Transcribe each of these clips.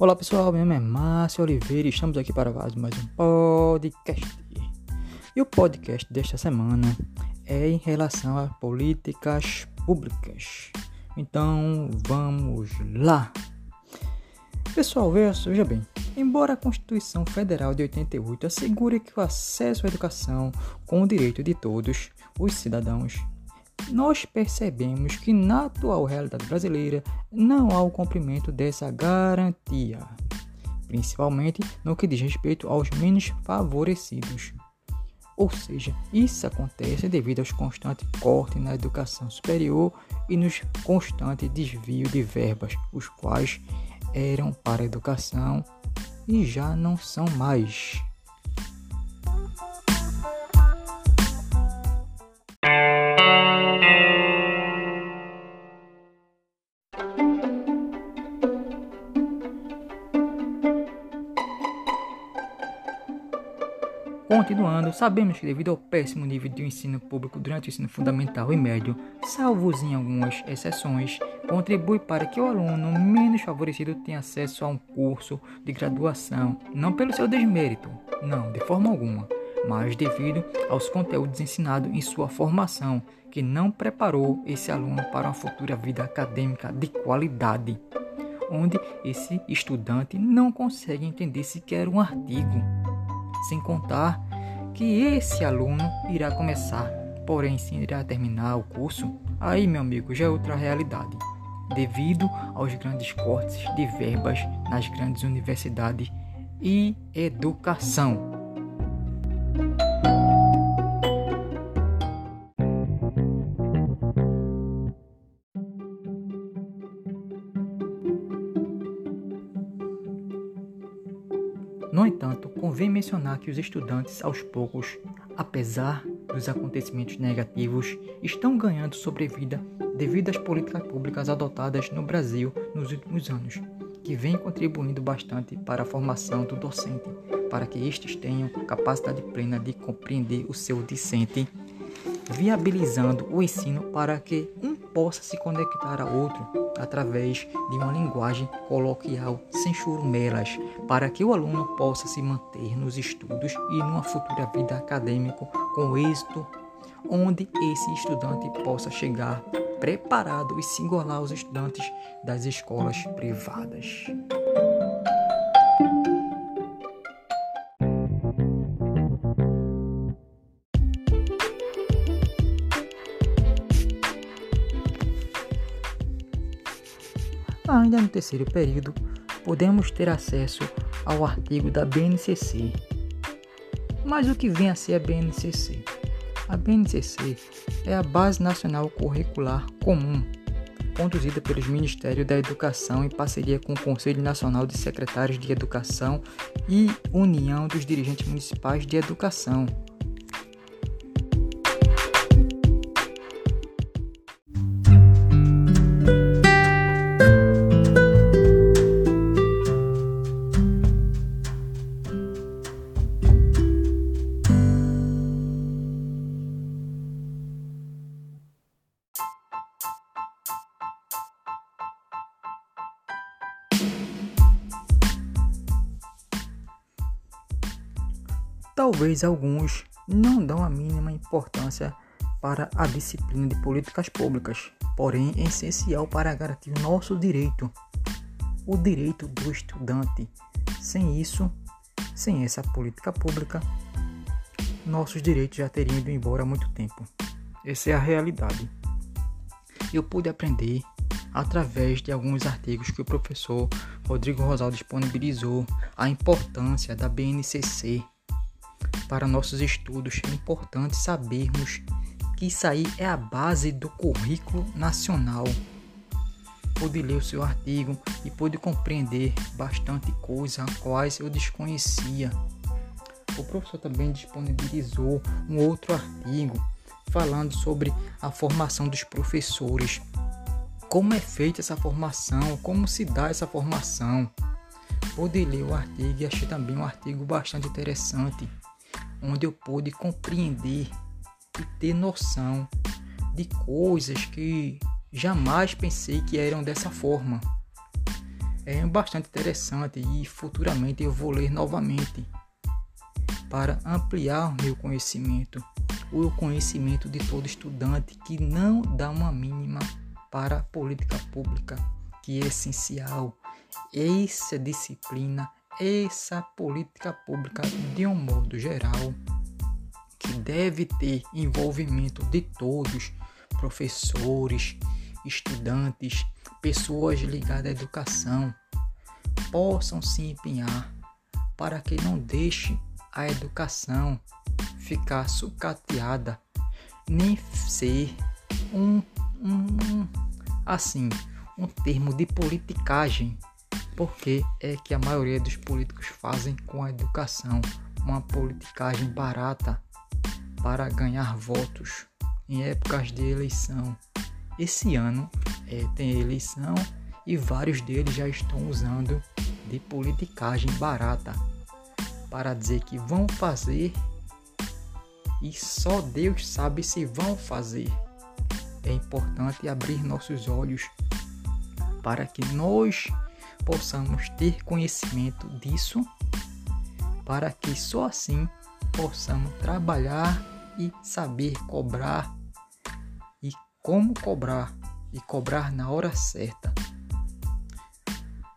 Olá pessoal, meu nome é Márcio Oliveira e estamos aqui para mais um podcast. E o podcast desta semana é em relação a políticas públicas. Então vamos lá. Pessoal, veja bem, embora a Constituição Federal de 88 assegure que o acesso à educação com o direito de todos os cidadãos nós percebemos que na atual realidade brasileira não há o cumprimento dessa garantia, principalmente no que diz respeito aos menos favorecidos. Ou seja, isso acontece devido aos constantes cortes na educação superior e nos constantes desvio de verbas, os quais eram para a educação e já não são mais. Continuando, sabemos que devido ao péssimo nível de ensino público durante o ensino fundamental e médio, salvos em algumas exceções, contribui para que o aluno menos favorecido tenha acesso a um curso de graduação, não pelo seu desmérito, não, de forma alguma, mas devido aos conteúdos ensinados em sua formação, que não preparou esse aluno para uma futura vida acadêmica de qualidade, onde esse estudante não consegue entender sequer um artigo sem contar que esse aluno irá começar, porém se irá terminar o curso, aí meu amigo já é outra realidade, devido aos grandes cortes de verbas nas grandes universidades e educação. Convém mencionar que os estudantes, aos poucos, apesar dos acontecimentos negativos, estão ganhando sobrevida devido às políticas públicas adotadas no Brasil nos últimos anos, que vêm contribuindo bastante para a formação do docente, para que estes tenham capacidade plena de compreender o seu discente, viabilizando o ensino para que um possa se conectar a outro através de uma linguagem coloquial sem churumelas, para que o aluno possa se manter nos estudos e numa futura vida acadêmica com êxito, onde esse estudante possa chegar preparado e se igualar aos estudantes das escolas privadas. Ainda no terceiro período, podemos ter acesso ao artigo da BNCC. Mas o que vem a ser a BNCC? A BNCC é a Base Nacional Curricular Comum, conduzida pelos Ministérios da Educação em parceria com o Conselho Nacional de Secretários de Educação e União dos Dirigentes Municipais de Educação, Talvez alguns não dão a mínima importância para a disciplina de políticas públicas, porém é essencial para garantir o nosso direito, o direito do estudante. Sem isso, sem essa política pública, nossos direitos já teriam ido embora há muito tempo. Essa é a realidade. Eu pude aprender através de alguns artigos que o professor Rodrigo Rosal disponibilizou a importância da BNCC para nossos estudos, é importante sabermos que isso aí é a base do currículo nacional. Pude ler o seu artigo e pude compreender bastante coisa, quais eu desconhecia. O professor também disponibilizou um outro artigo falando sobre a formação dos professores. Como é feita essa formação, como se dá essa formação. Pude ler o artigo e achei também um artigo bastante interessante onde eu pude compreender e ter noção de coisas que jamais pensei que eram dessa forma. é bastante interessante e futuramente eu vou ler novamente para ampliar meu conhecimento, o conhecimento de todo estudante que não dá uma mínima para a política pública, que é essencial. Essa disciplina, essa política pública de um modo geral, que deve ter envolvimento de todos, professores, estudantes, pessoas ligadas à educação, possam se empenhar para que não deixe a educação ficar sucateada, nem ser um, um, assim, um termo de politicagem, porque é que a maioria dos políticos fazem com a educação uma politicagem barata para ganhar votos em épocas de eleição. Esse ano é, tem eleição e vários deles já estão usando de politicagem barata para dizer que vão fazer e só Deus sabe se vão fazer. É importante abrir nossos olhos para que nós possamos ter conhecimento disso, para que só assim possamos trabalhar e saber cobrar e como cobrar e cobrar na hora certa.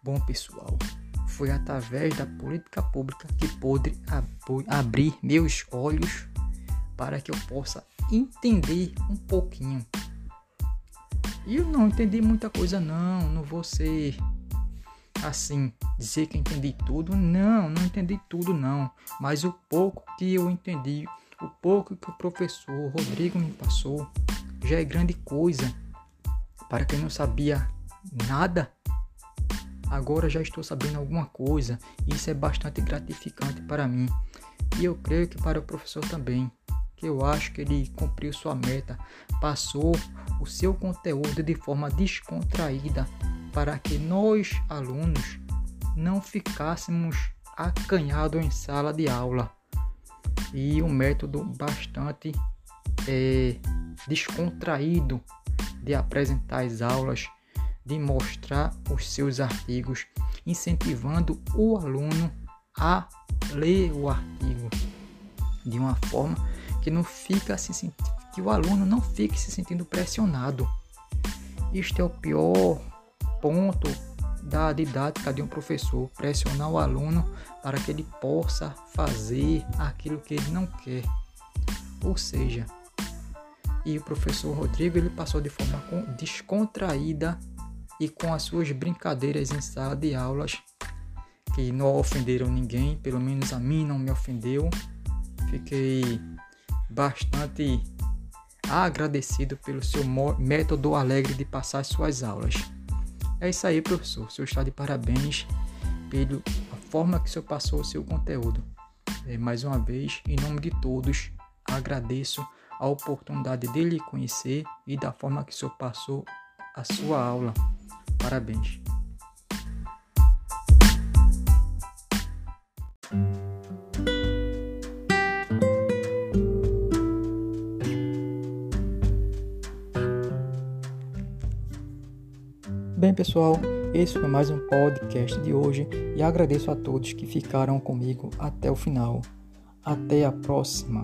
Bom, pessoal, foi através da política pública que pude ab abrir meus olhos para que eu possa entender um pouquinho. E eu não entendi muita coisa não, não vou ser assim, dizer que entendi tudo. Não, não entendi tudo não, mas o pouco que eu entendi, o pouco que o professor Rodrigo me passou, já é grande coisa. Para quem não sabia nada, Agora já estou sabendo alguma coisa, isso é bastante gratificante para mim. E eu creio que para o professor também, que eu acho que ele cumpriu sua meta, passou o seu conteúdo de forma descontraída para que nós, alunos, não ficássemos acanhados em sala de aula. E um método bastante é, descontraído de apresentar as aulas de mostrar os seus artigos, incentivando o aluno a ler o artigo de uma forma que não fica se que o aluno não fique se sentindo pressionado. Este é o pior ponto da didática de um professor, pressionar o aluno para que ele possa fazer aquilo que ele não quer. Ou seja, e o professor Rodrigo ele passou de forma descontraída e com as suas brincadeiras em sala de aulas, que não ofenderam ninguém, pelo menos a mim não me ofendeu. Fiquei bastante agradecido pelo seu método alegre de passar suas aulas. É isso aí, professor. O senhor está de parabéns pela forma que o senhor passou o seu conteúdo. É, mais uma vez, em nome de todos, agradeço a oportunidade de lhe conhecer e da forma que o senhor passou a sua aula. Parabéns. Bem, pessoal, esse foi mais um podcast de hoje e agradeço a todos que ficaram comigo até o final. Até a próxima!